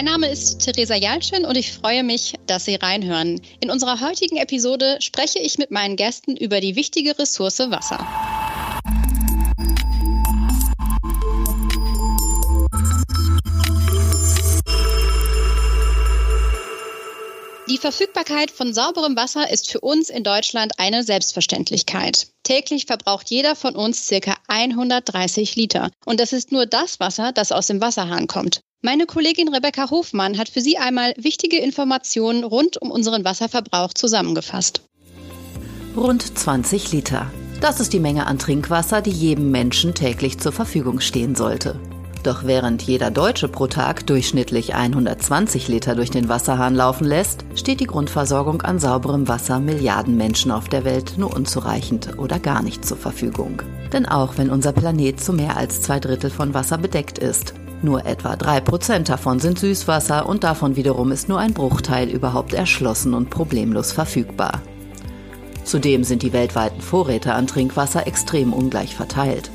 Mein Name ist Theresa Jalschin und ich freue mich, dass Sie reinhören. In unserer heutigen Episode spreche ich mit meinen Gästen über die wichtige Ressource Wasser. Die Verfügbarkeit von sauberem Wasser ist für uns in Deutschland eine Selbstverständlichkeit. Täglich verbraucht jeder von uns circa 130 Liter. Und das ist nur das Wasser, das aus dem Wasserhahn kommt. Meine Kollegin Rebecca Hofmann hat für Sie einmal wichtige Informationen rund um unseren Wasserverbrauch zusammengefasst. Rund 20 Liter. Das ist die Menge an Trinkwasser, die jedem Menschen täglich zur Verfügung stehen sollte. Doch während jeder Deutsche pro Tag durchschnittlich 120 Liter durch den Wasserhahn laufen lässt, steht die Grundversorgung an sauberem Wasser Milliarden Menschen auf der Welt nur unzureichend oder gar nicht zur Verfügung. Denn auch wenn unser Planet zu mehr als zwei Drittel von Wasser bedeckt ist, nur etwa drei Prozent davon sind Süßwasser und davon wiederum ist nur ein Bruchteil überhaupt erschlossen und problemlos verfügbar. Zudem sind die weltweiten Vorräte an Trinkwasser extrem ungleich verteilt.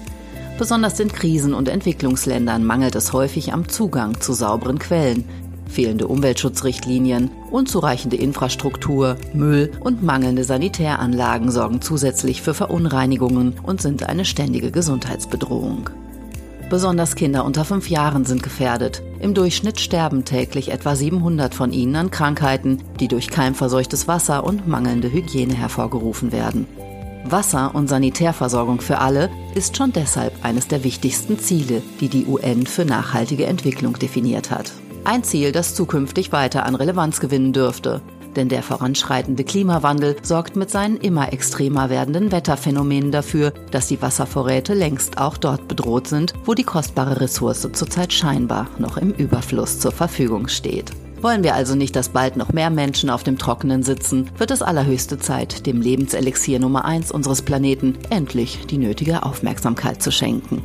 Besonders in Krisen- und Entwicklungsländern mangelt es häufig am Zugang zu sauberen Quellen. Fehlende Umweltschutzrichtlinien, unzureichende Infrastruktur, Müll und mangelnde Sanitäranlagen sorgen zusätzlich für Verunreinigungen und sind eine ständige Gesundheitsbedrohung. Besonders Kinder unter fünf Jahren sind gefährdet. Im Durchschnitt sterben täglich etwa 700 von ihnen an Krankheiten, die durch keimverseuchtes Wasser und mangelnde Hygiene hervorgerufen werden. Wasser- und Sanitärversorgung für alle ist schon deshalb eines der wichtigsten Ziele, die die UN für nachhaltige Entwicklung definiert hat. Ein Ziel, das zukünftig weiter an Relevanz gewinnen dürfte. Denn der voranschreitende Klimawandel sorgt mit seinen immer extremer werdenden Wetterphänomenen dafür, dass die Wasservorräte längst auch dort bedroht sind, wo die kostbare Ressource zurzeit scheinbar noch im Überfluss zur Verfügung steht. Wollen wir also nicht, dass bald noch mehr Menschen auf dem Trockenen sitzen, wird es allerhöchste Zeit, dem Lebenselixier Nummer 1 unseres Planeten endlich die nötige Aufmerksamkeit zu schenken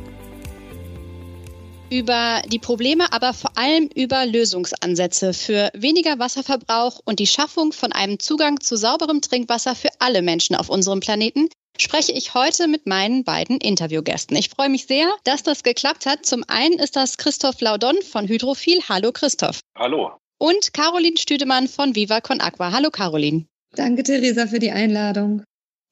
über die Probleme, aber vor allem über Lösungsansätze für weniger Wasserverbrauch und die Schaffung von einem Zugang zu sauberem Trinkwasser für alle Menschen auf unserem Planeten spreche ich heute mit meinen beiden Interviewgästen. Ich freue mich sehr, dass das geklappt hat. Zum einen ist das Christoph Laudon von Hydrophil. Hallo Christoph. Hallo. Und Caroline Stüdemann von Viva Con Aqua. Hallo Caroline. Danke Theresa für die Einladung.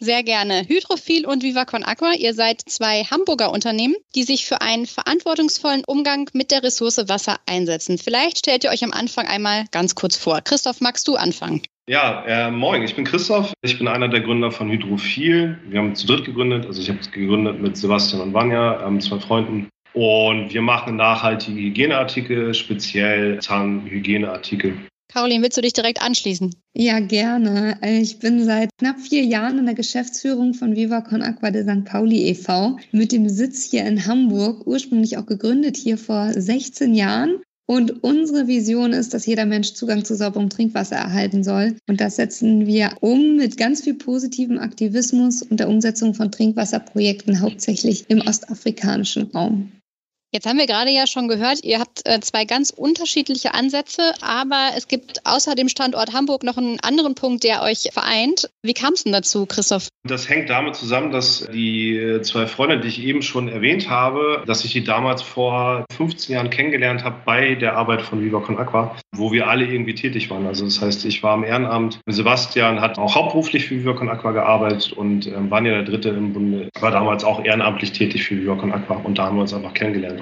Sehr gerne. Hydrophil und Viva Aqua, ihr seid zwei Hamburger Unternehmen, die sich für einen verantwortungsvollen Umgang mit der Ressource Wasser einsetzen. Vielleicht stellt ihr euch am Anfang einmal ganz kurz vor. Christoph, magst du anfangen? Ja, äh, moin, ich bin Christoph. Ich bin einer der Gründer von Hydrophil. Wir haben zu dritt gegründet. Also ich habe es gegründet mit Sebastian und Vanja, ähm, zwei Freunden. Und wir machen nachhaltige Hygieneartikel, speziell Zahnhygieneartikel. Caroline, willst du dich direkt anschließen? Ja, gerne. Ich bin seit knapp vier Jahren in der Geschäftsführung von Viva Con Aqua de St. Pauli e.V. mit dem Sitz hier in Hamburg, ursprünglich auch gegründet hier vor 16 Jahren. Und unsere Vision ist, dass jeder Mensch Zugang zu sauberem Trinkwasser erhalten soll. Und das setzen wir um mit ganz viel positivem Aktivismus und der Umsetzung von Trinkwasserprojekten hauptsächlich im ostafrikanischen Raum. Jetzt haben wir gerade ja schon gehört, ihr habt äh, zwei ganz unterschiedliche Ansätze, aber es gibt außer dem Standort Hamburg noch einen anderen Punkt, der euch vereint. Wie kam es denn dazu, Christoph? Das hängt damit zusammen, dass die zwei Freunde, die ich eben schon erwähnt habe, dass ich die damals vor 15 Jahren kennengelernt habe bei der Arbeit von Viva Con Aqua, wo wir alle irgendwie tätig waren. Also das heißt, ich war im Ehrenamt. Sebastian hat auch hauptberuflich für Viva Con Aqua gearbeitet und ähm, Vanja, der Dritte im Bunde, war damals auch ehrenamtlich tätig für Viva Con Aqua und da haben wir uns einfach kennengelernt.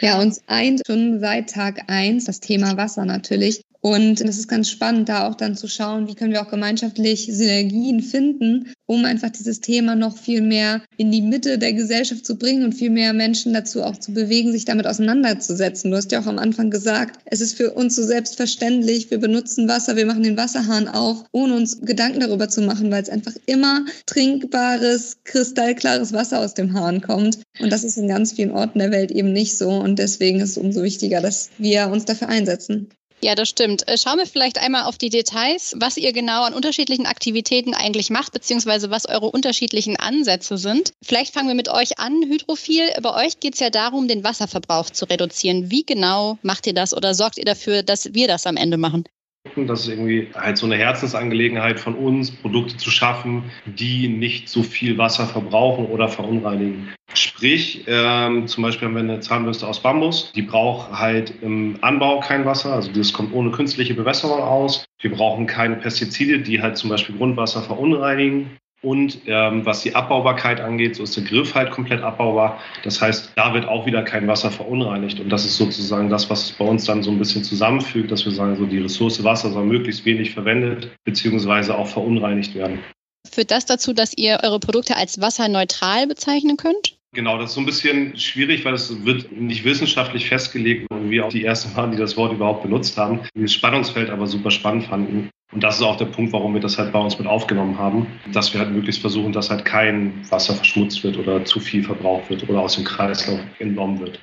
Ja, uns eint schon seit Tag eins das Thema Wasser natürlich. Und es ist ganz spannend, da auch dann zu schauen, wie können wir auch gemeinschaftlich Synergien finden, um einfach dieses Thema noch viel mehr in die Mitte der Gesellschaft zu bringen und viel mehr Menschen dazu auch zu bewegen, sich damit auseinanderzusetzen. Du hast ja auch am Anfang gesagt, es ist für uns so selbstverständlich, wir benutzen Wasser, wir machen den Wasserhahn auf, ohne uns Gedanken darüber zu machen, weil es einfach immer trinkbares, kristallklares Wasser aus dem Hahn kommt. Und das ist in ganz vielen Orten der Welt eben nicht so. Und deswegen ist es umso wichtiger, dass wir uns dafür einsetzen. Ja, das stimmt. Äh, schauen wir vielleicht einmal auf die Details, was ihr genau an unterschiedlichen Aktivitäten eigentlich macht, beziehungsweise was eure unterschiedlichen Ansätze sind. Vielleicht fangen wir mit euch an, Hydrophil. Bei euch geht es ja darum, den Wasserverbrauch zu reduzieren. Wie genau macht ihr das oder sorgt ihr dafür, dass wir das am Ende machen? Das ist irgendwie halt so eine Herzensangelegenheit von uns, Produkte zu schaffen, die nicht so viel Wasser verbrauchen oder verunreinigen. Sprich, ähm, zum Beispiel haben wir eine Zahnbürste aus Bambus, die braucht halt im Anbau kein Wasser, also das kommt ohne künstliche Bewässerung aus. Wir brauchen keine Pestizide, die halt zum Beispiel Grundwasser verunreinigen. Und ähm, was die Abbaubarkeit angeht, so ist der Griff halt komplett abbaubar. Das heißt, da wird auch wieder kein Wasser verunreinigt. Und das ist sozusagen das, was bei uns dann so ein bisschen zusammenfügt, dass wir sagen, so die Ressource Wasser soll möglichst wenig verwendet beziehungsweise auch verunreinigt werden. Führt das dazu, dass ihr eure Produkte als wasserneutral bezeichnen könnt? Genau, das ist so ein bisschen schwierig, weil es wird nicht wissenschaftlich festgelegt und wir auch die ersten waren, die das Wort überhaupt benutzt haben. Das Spannungsfeld aber super spannend fanden. Und das ist auch der Punkt, warum wir das halt bei uns mit aufgenommen haben, dass wir halt möglichst versuchen, dass halt kein Wasser verschmutzt wird oder zu viel verbraucht wird oder aus dem Kreislauf entnommen wird.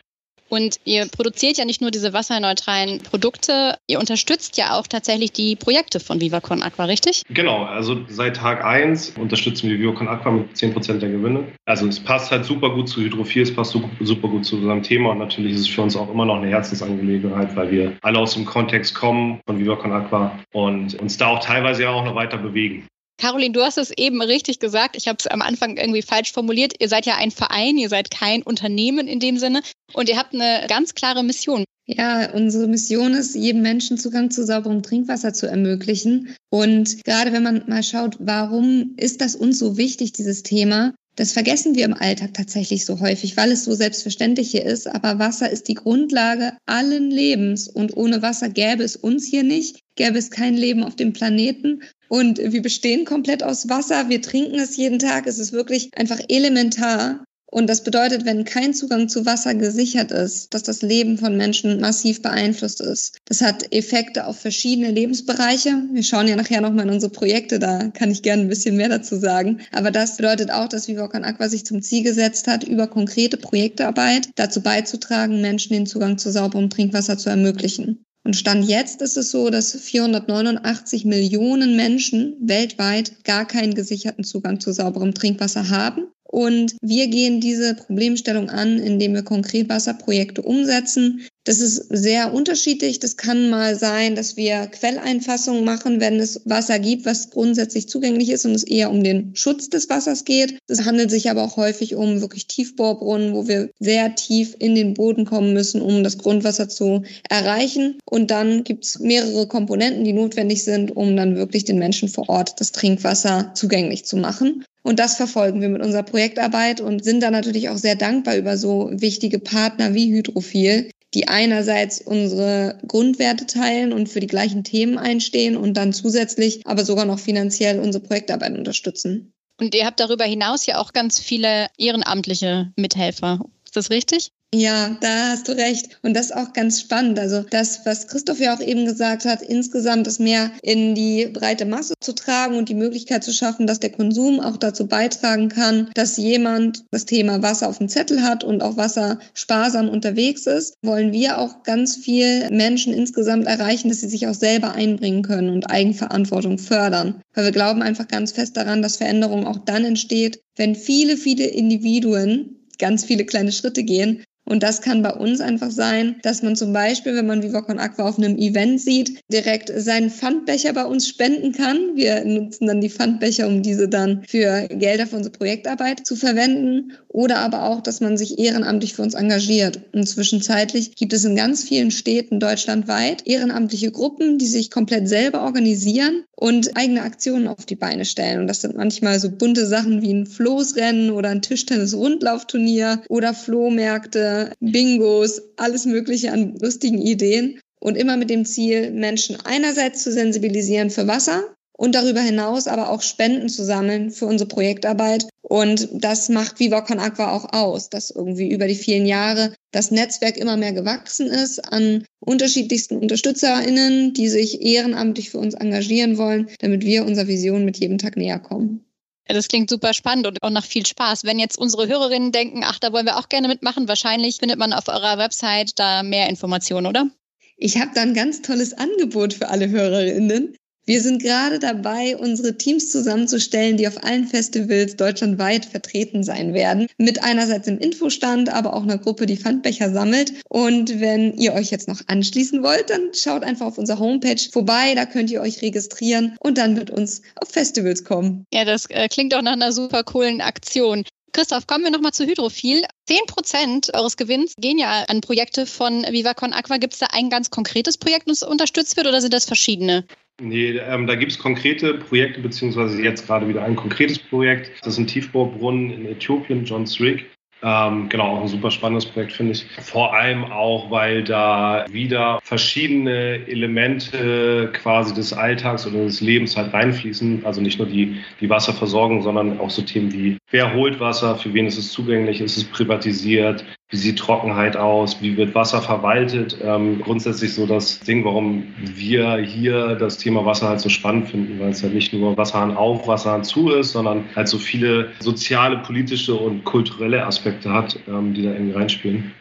Und ihr produziert ja nicht nur diese wasserneutralen Produkte, ihr unterstützt ja auch tatsächlich die Projekte von VivaCon Aqua, richtig? Genau, also seit Tag 1 unterstützen wir VivaCon Aqua mit 10% der Gewinne. Also es passt halt super gut zu Hydrophil, es passt super gut zu unserem Thema und natürlich ist es für uns auch immer noch eine Herzensangelegenheit, weil wir alle aus dem Kontext kommen von VivaCon Aqua und uns da auch teilweise ja auch noch weiter bewegen. Caroline, du hast es eben richtig gesagt. Ich habe es am Anfang irgendwie falsch formuliert. Ihr seid ja ein Verein, ihr seid kein Unternehmen in dem Sinne und ihr habt eine ganz klare Mission. Ja, unsere Mission ist, jedem Menschen Zugang zu sauberem Trinkwasser zu ermöglichen. Und gerade wenn man mal schaut, warum ist das uns so wichtig, dieses Thema? Das vergessen wir im Alltag tatsächlich so häufig, weil es so selbstverständlich hier ist. Aber Wasser ist die Grundlage allen Lebens. Und ohne Wasser gäbe es uns hier nicht, gäbe es kein Leben auf dem Planeten. Und wir bestehen komplett aus Wasser. Wir trinken es jeden Tag. Es ist wirklich einfach elementar. Und das bedeutet, wenn kein Zugang zu Wasser gesichert ist, dass das Leben von Menschen massiv beeinflusst ist. Das hat Effekte auf verschiedene Lebensbereiche. Wir schauen ja nachher nochmal in unsere Projekte, da kann ich gerne ein bisschen mehr dazu sagen. Aber das bedeutet auch, dass Vivocan Aqua sich zum Ziel gesetzt hat, über konkrete Projektarbeit dazu beizutragen, Menschen den Zugang zu sauberem Trinkwasser zu ermöglichen. Und Stand jetzt ist es so, dass 489 Millionen Menschen weltweit gar keinen gesicherten Zugang zu sauberem Trinkwasser haben. Und wir gehen diese Problemstellung an, indem wir konkret Wasserprojekte umsetzen. Das ist sehr unterschiedlich. Das kann mal sein, dass wir Quelleinfassungen machen, wenn es Wasser gibt, was grundsätzlich zugänglich ist und es eher um den Schutz des Wassers geht. Es handelt sich aber auch häufig um wirklich Tiefbohrbrunnen, wo wir sehr tief in den Boden kommen müssen, um das Grundwasser zu erreichen. Und dann gibt es mehrere Komponenten, die notwendig sind, um dann wirklich den Menschen vor Ort das Trinkwasser zugänglich zu machen. Und das verfolgen wir mit unserer Projektarbeit und sind da natürlich auch sehr dankbar über so wichtige Partner wie Hydrophil, die einerseits unsere Grundwerte teilen und für die gleichen Themen einstehen und dann zusätzlich aber sogar noch finanziell unsere Projektarbeit unterstützen. Und ihr habt darüber hinaus ja auch ganz viele ehrenamtliche Mithelfer. Ist das richtig? Ja, da hast du recht. Und das ist auch ganz spannend. Also das, was Christoph ja auch eben gesagt hat, insgesamt das mehr in die breite Masse zu tragen und die Möglichkeit zu schaffen, dass der Konsum auch dazu beitragen kann, dass jemand das Thema Wasser auf dem Zettel hat und auch Wasser sparsam unterwegs ist, wollen wir auch ganz viel Menschen insgesamt erreichen, dass sie sich auch selber einbringen können und Eigenverantwortung fördern. Weil wir glauben einfach ganz fest daran, dass Veränderung auch dann entsteht, wenn viele, viele Individuen ganz viele kleine Schritte gehen und das kann bei uns einfach sein, dass man zum Beispiel, wenn man Vivocon Aqua auf einem Event sieht, direkt seinen Pfandbecher bei uns spenden kann. Wir nutzen dann die Pfandbecher, um diese dann für Gelder für unsere Projektarbeit zu verwenden. Oder aber auch, dass man sich ehrenamtlich für uns engagiert. Und zwischenzeitlich gibt es in ganz vielen Städten deutschlandweit ehrenamtliche Gruppen, die sich komplett selber organisieren und eigene Aktionen auf die Beine stellen. Und das sind manchmal so bunte Sachen wie ein Floßrennen oder ein Tischtennis-Rundlaufturnier oder Flohmärkte Bingos, alles Mögliche an lustigen Ideen. Und immer mit dem Ziel, Menschen einerseits zu sensibilisieren für Wasser und darüber hinaus aber auch Spenden zu sammeln für unsere Projektarbeit. Und das macht Viva Con Aqua auch aus, dass irgendwie über die vielen Jahre das Netzwerk immer mehr gewachsen ist an unterschiedlichsten UnterstützerInnen, die sich ehrenamtlich für uns engagieren wollen, damit wir unserer Vision mit jedem Tag näher kommen. Das klingt super spannend und auch nach viel Spaß. Wenn jetzt unsere Hörerinnen denken, ach, da wollen wir auch gerne mitmachen, wahrscheinlich findet man auf eurer Website da mehr Informationen, oder? Ich habe da ein ganz tolles Angebot für alle Hörerinnen. Wir sind gerade dabei, unsere Teams zusammenzustellen, die auf allen Festivals deutschlandweit vertreten sein werden. Mit einerseits im Infostand, aber auch einer Gruppe, die Pfandbecher sammelt. Und wenn ihr euch jetzt noch anschließen wollt, dann schaut einfach auf unserer Homepage vorbei. Da könnt ihr euch registrieren und dann mit uns auf Festivals kommen. Ja, das äh, klingt auch nach einer super coolen Aktion. Christoph, kommen wir nochmal zu Hydrophil. Zehn Prozent eures Gewinns gehen ja an Projekte von Vivacon Aqua. Gibt es da ein ganz konkretes Projekt, das unterstützt wird oder sind das verschiedene? Nee, ähm, da gibt es konkrete Projekte, beziehungsweise jetzt gerade wieder ein konkretes Projekt. Das ist ein Tiefbaubrunnen in Äthiopien, John Strick. Ähm, genau, auch ein super spannendes Projekt, finde ich. Vor allem auch, weil da wieder verschiedene Elemente quasi des Alltags oder des Lebens halt reinfließen. Also nicht nur die, die Wasserversorgung, sondern auch so Themen wie, wer holt Wasser, für wen ist es zugänglich, ist es privatisiert, wie sieht Trockenheit aus? Wie wird Wasser verwaltet? Ähm, grundsätzlich so das Ding, warum wir hier das Thema Wasser halt so spannend finden, weil es halt nicht nur Wasserhahn auf, Wasserhahn zu ist, sondern halt so viele soziale, politische und kulturelle Aspekte hat, ähm, die da irgendwie reinspielen.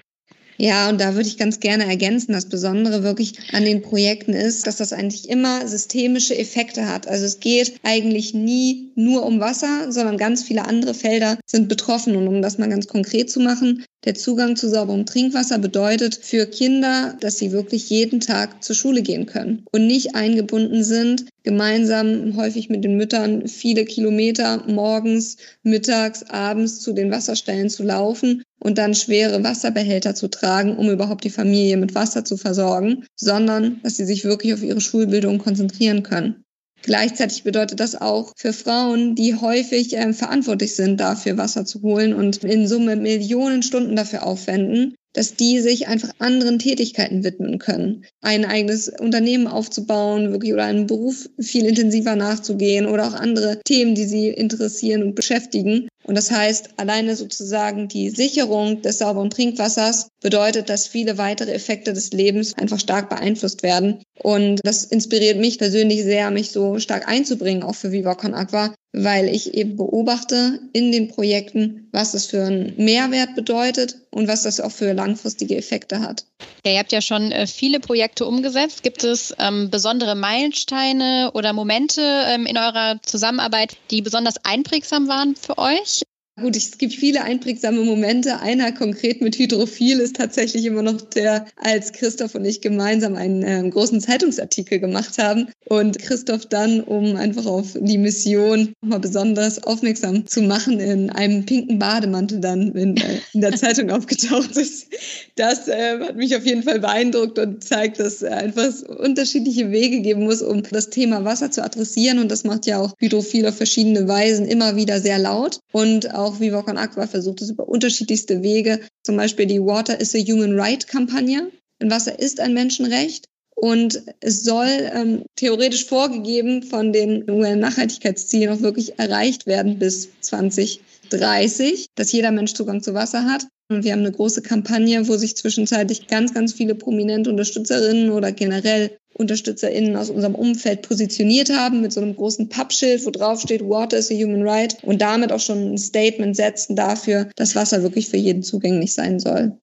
Ja, und da würde ich ganz gerne ergänzen, das Besondere wirklich an den Projekten ist, dass das eigentlich immer systemische Effekte hat. Also es geht eigentlich nie nur um Wasser, sondern ganz viele andere Felder sind betroffen. Und um das mal ganz konkret zu machen, der Zugang zu sauberem Trinkwasser bedeutet für Kinder, dass sie wirklich jeden Tag zur Schule gehen können und nicht eingebunden sind, gemeinsam häufig mit den Müttern viele Kilometer morgens, mittags, abends zu den Wasserstellen zu laufen und dann schwere Wasserbehälter zu tragen, um überhaupt die Familie mit Wasser zu versorgen, sondern dass sie sich wirklich auf ihre Schulbildung konzentrieren können. Gleichzeitig bedeutet das auch für Frauen, die häufig äh, verantwortlich sind, dafür Wasser zu holen und in Summe Millionen Stunden dafür aufwenden, dass die sich einfach anderen Tätigkeiten widmen können. Ein eigenes Unternehmen aufzubauen, wirklich oder einen Beruf viel intensiver nachzugehen oder auch andere Themen, die sie interessieren und beschäftigen. Und das heißt, alleine sozusagen die Sicherung des sauberen Trinkwassers bedeutet, dass viele weitere Effekte des Lebens einfach stark beeinflusst werden. Und das inspiriert mich persönlich sehr, mich so stark einzubringen, auch für Viva Con Aqua, weil ich eben beobachte in den Projekten, was es für einen Mehrwert bedeutet und was das auch für langfristige Effekte hat. Ja, ihr habt ja schon äh, viele Projekte umgesetzt. Gibt es ähm, besondere Meilensteine oder Momente ähm, in eurer Zusammenarbeit, die besonders einprägsam waren für euch? Gut, es gibt viele einprägsame Momente. Einer konkret mit Hydrophil ist tatsächlich immer noch der, als Christoph und ich gemeinsam einen äh, großen Zeitungsartikel gemacht haben und Christoph dann, um einfach auf die Mission mal besonders aufmerksam zu machen, in einem pinken Bademantel dann in, äh, in der Zeitung aufgetaucht ist. Das äh, hat mich auf jeden Fall beeindruckt und zeigt, dass äh, einfach unterschiedliche Wege geben muss, um das Thema Wasser zu adressieren. Und das macht ja auch Hydrophil auf verschiedene Weisen immer wieder sehr laut und auch auch Viva Con Aqua versucht es über unterschiedlichste Wege. Zum Beispiel die Water is a Human Right Kampagne. Denn Wasser ist ein Menschenrecht. Und es soll ähm, theoretisch vorgegeben von den UN-Nachhaltigkeitszielen auch wirklich erreicht werden bis 2030, dass jeder Mensch Zugang zu Wasser hat. Und wir haben eine große Kampagne, wo sich zwischenzeitlich ganz, ganz viele prominente Unterstützerinnen oder generell UnterstützerInnen aus unserem Umfeld positioniert haben mit so einem großen Pappschild, wo drauf steht, Water is a human right und damit auch schon ein Statement setzen dafür, dass Wasser wirklich für jeden zugänglich sein soll.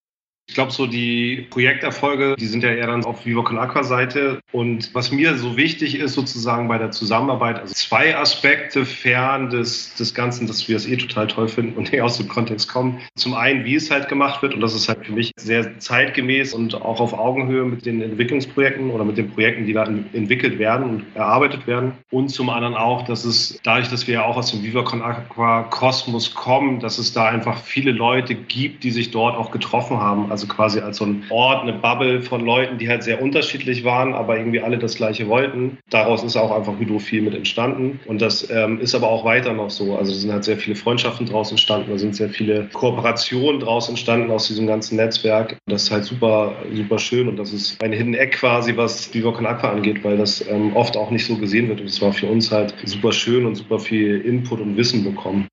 Ich glaube, so die Projekterfolge, die sind ja eher dann auf Viva Con Aqua Seite. Und was mir so wichtig ist, sozusagen bei der Zusammenarbeit, also zwei Aspekte fern des, des Ganzen, dass wir es eh total toll finden und eher aus dem Kontext kommen. Zum einen, wie es halt gemacht wird. Und das ist halt für mich sehr zeitgemäß und auch auf Augenhöhe mit den Entwicklungsprojekten oder mit den Projekten, die da entwickelt werden und erarbeitet werden. Und zum anderen auch, dass es dadurch, dass wir ja auch aus dem Viva Con Aqua Kosmos kommen, dass es da einfach viele Leute gibt, die sich dort auch getroffen haben also quasi als so ein Ort, eine Bubble von Leuten, die halt sehr unterschiedlich waren, aber irgendwie alle das Gleiche wollten. Daraus ist auch einfach Hydrophil mit entstanden. Und das ähm, ist aber auch weiter noch so. Also es sind halt sehr viele Freundschaften draus entstanden, da sind sehr viele Kooperationen draus entstanden aus diesem ganzen Netzwerk. Das ist halt super, super schön und das ist ein Hidden Eck quasi, was Viva Con Aqua angeht, weil das ähm, oft auch nicht so gesehen wird. Und es war für uns halt super schön und super viel Input und Wissen bekommen.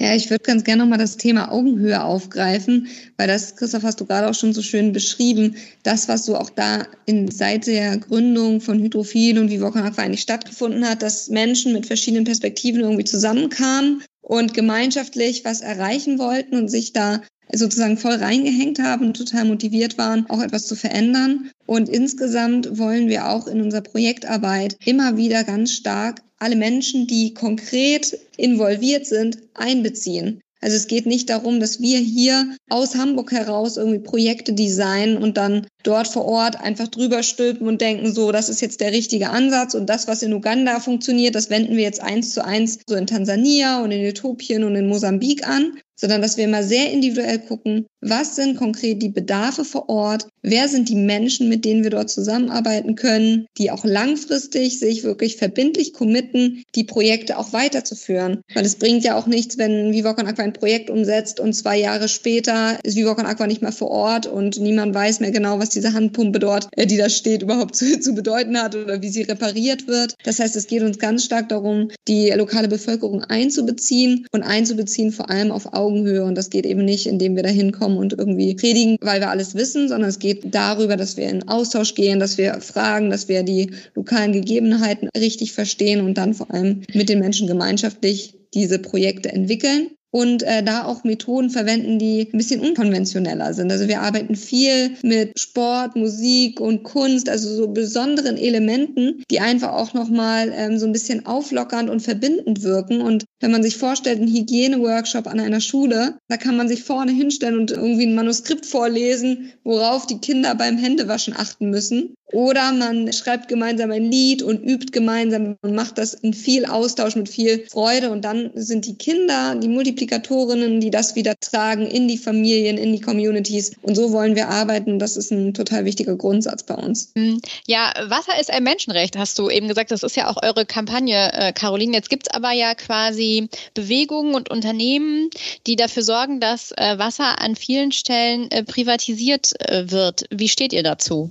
Ja, ich würde ganz gerne nochmal das Thema Augenhöhe aufgreifen, weil das, Christoph, hast du gerade auch schon so schön beschrieben, das, was so auch da in, seit der Gründung von Hydrophil und Vivocan Aqua eigentlich stattgefunden hat, dass Menschen mit verschiedenen Perspektiven irgendwie zusammenkamen und gemeinschaftlich was erreichen wollten und sich da sozusagen voll reingehängt haben und total motiviert waren, auch etwas zu verändern. Und insgesamt wollen wir auch in unserer Projektarbeit immer wieder ganz stark alle Menschen, die konkret involviert sind, einbeziehen. Also es geht nicht darum, dass wir hier aus Hamburg heraus irgendwie Projekte designen und dann dort vor Ort einfach drüber stülpen und denken, so, das ist jetzt der richtige Ansatz und das, was in Uganda funktioniert, das wenden wir jetzt eins zu eins so in Tansania und in Äthiopien und in Mosambik an, sondern dass wir mal sehr individuell gucken, was sind konkret die Bedarfe vor Ort, wer sind die Menschen, mit denen wir dort zusammenarbeiten können, die auch langfristig sich wirklich verbindlich committen, die Projekte auch weiterzuführen. Weil es bringt ja auch nichts, wenn Vivoc Aqua ein Projekt umsetzt und zwei Jahre später ist Vivoc Aqua nicht mehr vor Ort und niemand weiß mehr genau, was diese Handpumpe dort, äh, die da steht, überhaupt zu, zu bedeuten hat oder wie sie repariert wird. Das heißt, es geht uns ganz stark darum, die lokale Bevölkerung einzubeziehen und einzubeziehen vor allem auf Augen Augenhöhe. Und das geht eben nicht, indem wir da hinkommen und irgendwie predigen, weil wir alles wissen, sondern es geht darüber, dass wir in Austausch gehen, dass wir fragen, dass wir die lokalen Gegebenheiten richtig verstehen und dann vor allem mit den Menschen gemeinschaftlich diese Projekte entwickeln und äh, da auch Methoden verwenden, die ein bisschen unkonventioneller sind. Also wir arbeiten viel mit Sport, Musik und Kunst, also so besonderen Elementen, die einfach auch nochmal ähm, so ein bisschen auflockernd und verbindend wirken. Und wenn man sich vorstellt, ein Hygieneworkshop an einer Schule, da kann man sich vorne hinstellen und irgendwie ein Manuskript vorlesen, worauf die Kinder beim Händewaschen achten müssen. Oder man schreibt gemeinsam ein Lied und übt gemeinsam und macht das in viel Austausch mit viel Freude. Und dann sind die Kinder, die Multiplikatorinnen, die das wieder tragen in die Familien, in die Communities. Und so wollen wir arbeiten. Das ist ein total wichtiger Grundsatz bei uns. Hm. Ja, Wasser ist ein Menschenrecht, hast du eben gesagt. Das ist ja auch eure Kampagne, äh, Caroline. Jetzt gibt es aber ja quasi Bewegungen und Unternehmen, die dafür sorgen, dass äh, Wasser an vielen Stellen äh, privatisiert wird. Wie steht ihr dazu?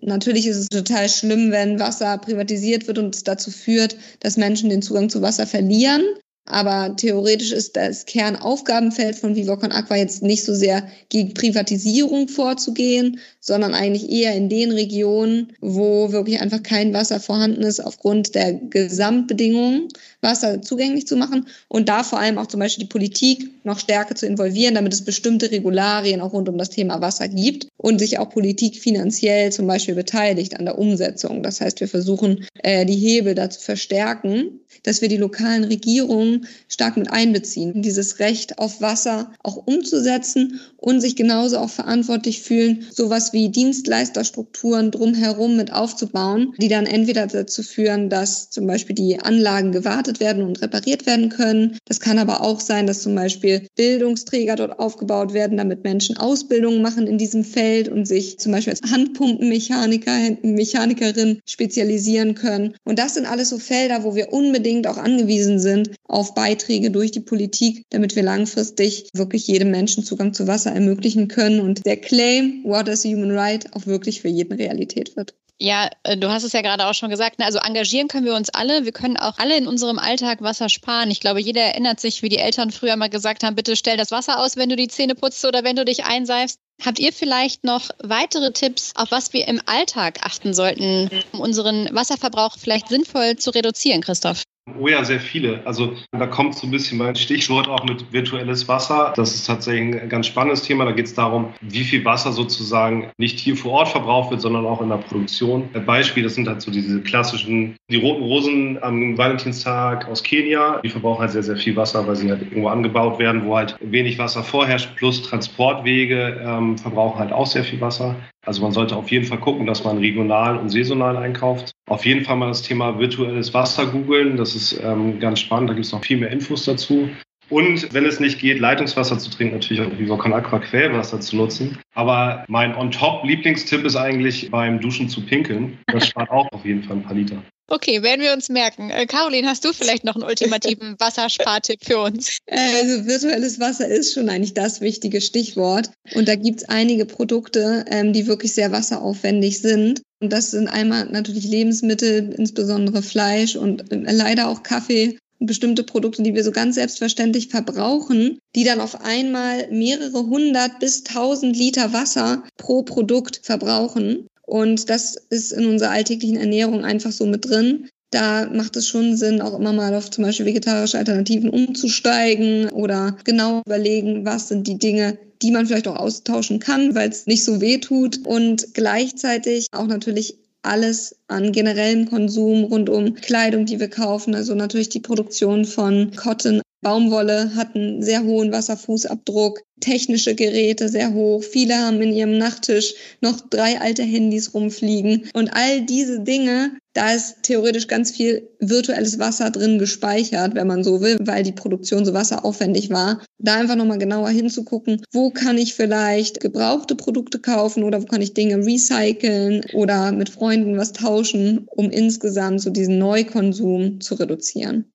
Natürlich ist es total schlimm, wenn Wasser privatisiert wird und es dazu führt, dass Menschen den Zugang zu Wasser verlieren. Aber theoretisch ist das Kernaufgabenfeld von Vivocon Aqua jetzt nicht so sehr gegen Privatisierung vorzugehen, sondern eigentlich eher in den Regionen, wo wirklich einfach kein Wasser vorhanden ist, aufgrund der Gesamtbedingungen Wasser zugänglich zu machen und da vor allem auch zum Beispiel die Politik noch stärker zu involvieren, damit es bestimmte Regularien auch rund um das Thema Wasser gibt und sich auch Politik finanziell zum Beispiel beteiligt an der Umsetzung. Das heißt, wir versuchen, äh, die Hebel da zu verstärken, dass wir die lokalen Regierungen stark mit einbeziehen, dieses Recht auf Wasser auch umzusetzen und sich genauso auch verantwortlich fühlen, sowas wie Dienstleisterstrukturen drumherum mit aufzubauen, die dann entweder dazu führen, dass zum Beispiel die Anlagen gewartet werden und repariert werden können. Das kann aber auch sein, dass zum Beispiel Bildungsträger dort aufgebaut werden, damit Menschen Ausbildungen machen in diesem Feld und sich zum Beispiel als Handpumpenmechaniker, Mechanikerin spezialisieren können. Und das sind alles so Felder, wo wir unbedingt auch angewiesen sind auf Beiträge durch die Politik, damit wir langfristig wirklich jedem Menschen Zugang zu Wasser ermöglichen können und der Claim Water is a Human Right auch wirklich für jeden Realität wird. Ja, äh, du hast es ja gerade auch schon gesagt. Ne? Also engagieren können wir uns alle. Wir können auch alle in unserem Alltag Wasser sparen. Ich glaube, jeder erinnert sich, wie die Eltern früher mal gesagt haben, bitte stell das Wasser aus, wenn du die Zähne putzt oder wenn du dich einseifst. Habt ihr vielleicht noch weitere Tipps, auf was wir im Alltag achten sollten, um unseren Wasserverbrauch vielleicht sinnvoll zu reduzieren, Christoph? Oh ja, sehr viele. Also da kommt so ein bisschen mein Stichwort auch mit virtuelles Wasser. Das ist tatsächlich ein ganz spannendes Thema. Da geht es darum, wie viel Wasser sozusagen nicht hier vor Ort verbraucht wird, sondern auch in der Produktion. Ein Beispiel, das sind halt so diese klassischen, die roten Rosen am Valentinstag aus Kenia. Die verbrauchen halt sehr, sehr viel Wasser, weil sie halt irgendwo angebaut werden, wo halt wenig Wasser vorherrscht. Plus Transportwege ähm, verbrauchen halt auch sehr viel Wasser. Also man sollte auf jeden Fall gucken, dass man regional und saisonal einkauft. Auf jeden Fall mal das Thema virtuelles Wasser googeln. Das ist ähm, ganz spannend. Da gibt es noch viel mehr Infos dazu. Und wenn es nicht geht, Leitungswasser zu trinken, natürlich auch wie Con Aqua Quellwasser zu nutzen. Aber mein On-Top-Lieblingstipp ist eigentlich beim Duschen zu pinkeln. Das spart auch auf jeden Fall ein paar Liter. Okay, werden wir uns merken. Äh, Caroline, hast du vielleicht noch einen ultimativen Wasserspartipp für uns? Also virtuelles Wasser ist schon eigentlich das wichtige Stichwort. Und da gibt es einige Produkte, ähm, die wirklich sehr wasseraufwendig sind. Und das sind einmal natürlich Lebensmittel, insbesondere Fleisch und äh, leider auch Kaffee und bestimmte Produkte, die wir so ganz selbstverständlich verbrauchen, die dann auf einmal mehrere hundert bis tausend Liter Wasser pro Produkt verbrauchen. Und das ist in unserer alltäglichen Ernährung einfach so mit drin. Da macht es schon Sinn, auch immer mal auf zum Beispiel vegetarische Alternativen umzusteigen oder genau überlegen, was sind die Dinge, die man vielleicht auch austauschen kann, weil es nicht so weh tut und gleichzeitig auch natürlich alles an generellem Konsum rund um Kleidung, die wir kaufen. Also natürlich die Produktion von Cotton, Baumwolle hat einen sehr hohen Wasserfußabdruck, technische Geräte sehr hoch. Viele haben in ihrem Nachttisch noch drei alte Handys rumfliegen. Und all diese Dinge, da ist theoretisch ganz viel virtuelles Wasser drin gespeichert, wenn man so will, weil die Produktion so wasseraufwendig war. Da einfach nochmal genauer hinzugucken, wo kann ich vielleicht gebrauchte Produkte kaufen oder wo kann ich Dinge recyceln oder mit Freunden was tauschen, um insgesamt so diesen Neukonsum zu reduzieren.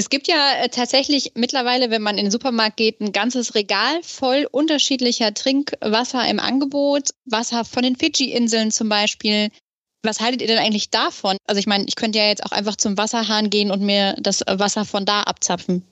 Es gibt ja äh, tatsächlich mittlerweile, wenn man in den Supermarkt geht, ein ganzes Regal voll unterschiedlicher Trinkwasser im Angebot. Wasser von den Fidschi-Inseln zum Beispiel. Was haltet ihr denn eigentlich davon? Also ich meine, ich könnte ja jetzt auch einfach zum Wasserhahn gehen und mir das Wasser von da abzapfen.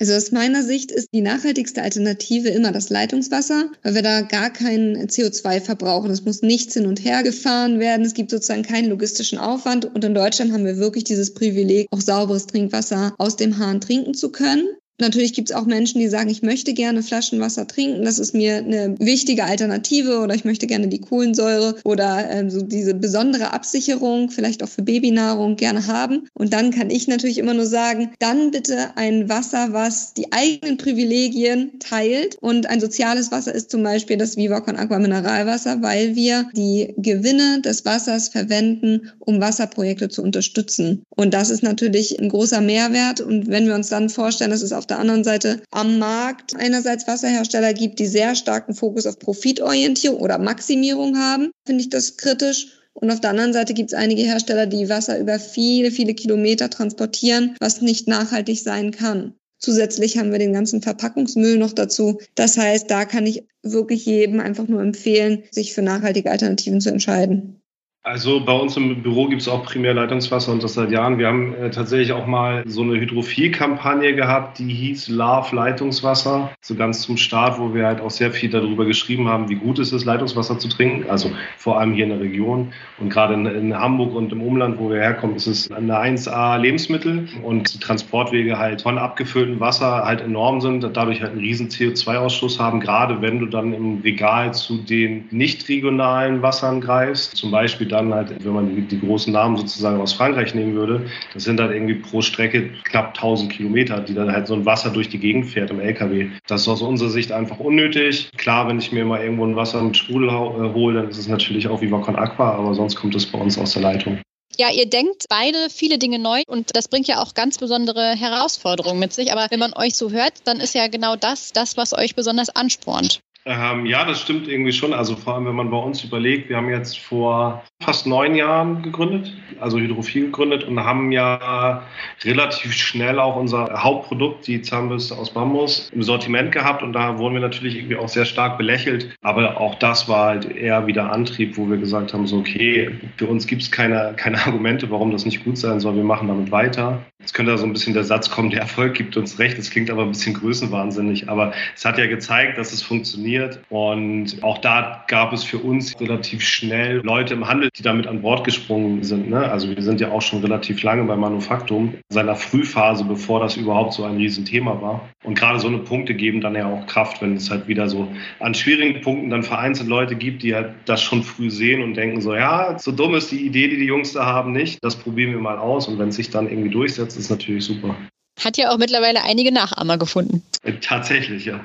Also aus meiner Sicht ist die nachhaltigste Alternative immer das Leitungswasser, weil wir da gar kein CO2 verbrauchen. Es muss nichts hin und her gefahren werden. Es gibt sozusagen keinen logistischen Aufwand. Und in Deutschland haben wir wirklich dieses Privileg, auch sauberes Trinkwasser aus dem Hahn trinken zu können. Natürlich gibt es auch Menschen, die sagen, ich möchte gerne Flaschenwasser trinken. Das ist mir eine wichtige Alternative oder ich möchte gerne die Kohlensäure oder ähm, so diese besondere Absicherung, vielleicht auch für Babynahrung, gerne haben. Und dann kann ich natürlich immer nur sagen, dann bitte ein Wasser, was die eigenen Privilegien teilt. Und ein soziales Wasser ist zum Beispiel das Viva Con Aqua Mineralwasser, weil wir die Gewinne des Wassers verwenden, um Wasserprojekte zu unterstützen. Und das ist natürlich ein großer Mehrwert. Und wenn wir uns dann vorstellen, dass es auf der anderen Seite am Markt einerseits Wasserhersteller gibt, die sehr starken Fokus auf Profitorientierung oder Maximierung haben, finde ich das kritisch. Und auf der anderen Seite gibt es einige Hersteller, die Wasser über viele, viele Kilometer transportieren, was nicht nachhaltig sein kann. Zusätzlich haben wir den ganzen Verpackungsmüll noch dazu. Das heißt, da kann ich wirklich jedem einfach nur empfehlen, sich für nachhaltige Alternativen zu entscheiden. Also bei uns im Büro gibt es auch Primärleitungswasser und das seit Jahren. Wir haben äh, tatsächlich auch mal so eine Hydrophil-Kampagne gehabt, die hieß Love Leitungswasser. So ganz zum Start, wo wir halt auch sehr viel darüber geschrieben haben, wie gut es ist, Leitungswasser zu trinken. Also vor allem hier in der Region. Und gerade in, in Hamburg und im Umland, wo wir herkommen, ist es eine 1A Lebensmittel und die Transportwege halt von abgefülltem Wasser halt enorm sind, dadurch halt einen riesen CO2-Ausstoß haben, gerade wenn du dann im Regal zu den nicht regionalen Wassern greifst. Zum Beispiel dann halt, wenn man die, die, großen Namen sozusagen aus Frankreich nehmen würde, das sind halt irgendwie pro Strecke knapp 1000 Kilometer, die dann halt so ein Wasser durch die Gegend fährt im LKW. Das ist aus unserer Sicht einfach unnötig. Klar, wenn ich mir mal irgendwo ein Wasser mit Sprudel äh, hole, dann ist es natürlich auch Viva Con Aqua, aber sonst kommt es bei uns aus der Leitung. Ja, ihr denkt beide viele Dinge neu und das bringt ja auch ganz besondere Herausforderungen mit sich. Aber wenn man euch so hört, dann ist ja genau das das, was euch besonders anspornt. Ähm, ja, das stimmt irgendwie schon. Also vor allem, wenn man bei uns überlegt, wir haben jetzt vor fast neun Jahren gegründet, also Hydrophil gegründet und haben ja relativ schnell auch unser Hauptprodukt, die Zahnbürste aus Bambus, im Sortiment gehabt und da wurden wir natürlich irgendwie auch sehr stark belächelt. Aber auch das war halt eher wieder Antrieb, wo wir gesagt haben, so okay, für uns gibt es keine, keine Argumente, warum das nicht gut sein soll. Wir machen damit weiter. Jetzt könnte da so ein bisschen der Satz kommen, der Erfolg gibt uns recht. Das klingt aber ein bisschen größenwahnsinnig. Aber es hat ja gezeigt, dass es funktioniert. Und auch da gab es für uns relativ schnell Leute im Handel, die damit an Bord gesprungen sind. Ne? Also wir sind ja auch schon relativ lange bei Manufaktum, seiner Frühphase, bevor das überhaupt so ein Riesenthema war. Und gerade so eine Punkte geben dann ja auch Kraft, wenn es halt wieder so an schwierigen Punkten dann vereinzelt Leute gibt, die halt das schon früh sehen und denken so, ja, so dumm ist die Idee, die die Jungs da haben, nicht. Das probieren wir mal aus. Und wenn es sich dann irgendwie durchsetzt, ist natürlich super. Hat ja auch mittlerweile einige Nachahmer gefunden. Äh, tatsächlich, ja.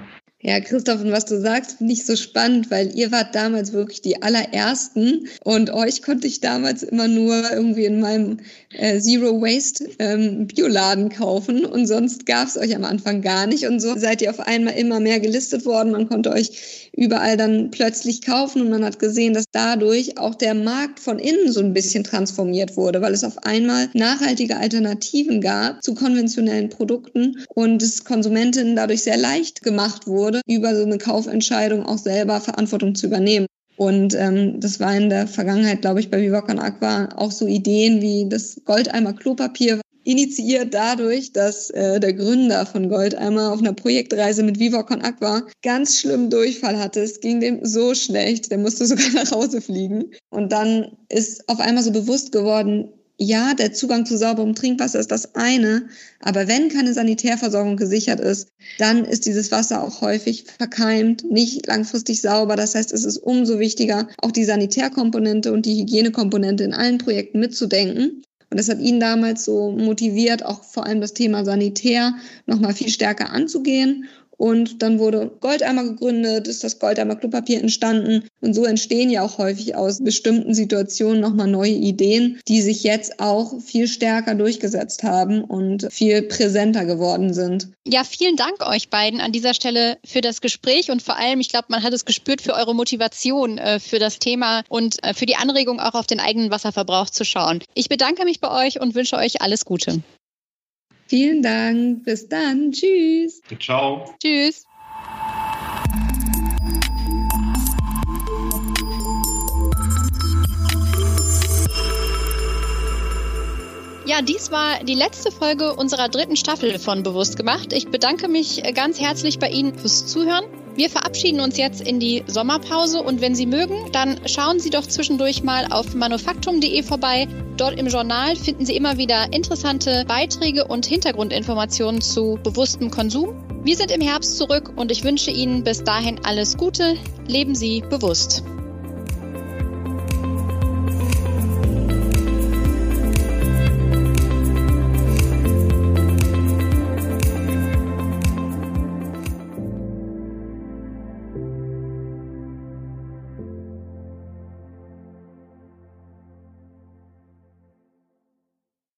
Ja, Christoph, und was du sagst, finde ich so spannend, weil ihr wart damals wirklich die allerersten und euch konnte ich damals immer nur irgendwie in meinem äh, Zero Waste ähm, Bioladen kaufen und sonst gab es euch am Anfang gar nicht und so seid ihr auf einmal immer mehr gelistet worden. Man konnte euch überall dann plötzlich kaufen und man hat gesehen, dass dadurch auch der Markt von innen so ein bisschen transformiert wurde, weil es auf einmal nachhaltige Alternativen gab zu konventionellen Produkten und es Konsumentinnen dadurch sehr leicht gemacht wurde wurde, über so eine Kaufentscheidung auch selber Verantwortung zu übernehmen. Und ähm, das war in der Vergangenheit, glaube ich, bei Vivocon Aqua auch so Ideen wie das Goldeimer Klopapier initiiert dadurch, dass äh, der Gründer von Goldeimer auf einer Projektreise mit Vivocon Aqua ganz schlimm Durchfall hatte. Es ging dem so schlecht, der musste sogar nach Hause fliegen. Und dann ist auf einmal so bewusst geworden, ja, der Zugang zu sauberem Trinkwasser ist das eine, aber wenn keine Sanitärversorgung gesichert ist, dann ist dieses Wasser auch häufig verkeimt, nicht langfristig sauber. Das heißt, es ist umso wichtiger, auch die Sanitärkomponente und die Hygienekomponente in allen Projekten mitzudenken. Und das hat ihn damals so motiviert, auch vor allem das Thema Sanitär nochmal viel stärker anzugehen. Und dann wurde Goldeimer gegründet, ist das Goldeimer Klopapier entstanden. Und so entstehen ja auch häufig aus bestimmten Situationen nochmal neue Ideen, die sich jetzt auch viel stärker durchgesetzt haben und viel präsenter geworden sind. Ja, vielen Dank euch beiden an dieser Stelle für das Gespräch und vor allem, ich glaube, man hat es gespürt für eure Motivation äh, für das Thema und äh, für die Anregung auch auf den eigenen Wasserverbrauch zu schauen. Ich bedanke mich bei euch und wünsche euch alles Gute. Vielen Dank. Bis dann. Tschüss. Ciao. Tschüss. Ja, dies war die letzte Folge unserer dritten Staffel von Bewusst gemacht. Ich bedanke mich ganz herzlich bei Ihnen fürs Zuhören. Wir verabschieden uns jetzt in die Sommerpause und wenn Sie mögen, dann schauen Sie doch zwischendurch mal auf manufaktum.de vorbei. Dort im Journal finden Sie immer wieder interessante Beiträge und Hintergrundinformationen zu bewusstem Konsum. Wir sind im Herbst zurück und ich wünsche Ihnen bis dahin alles Gute. Leben Sie bewusst.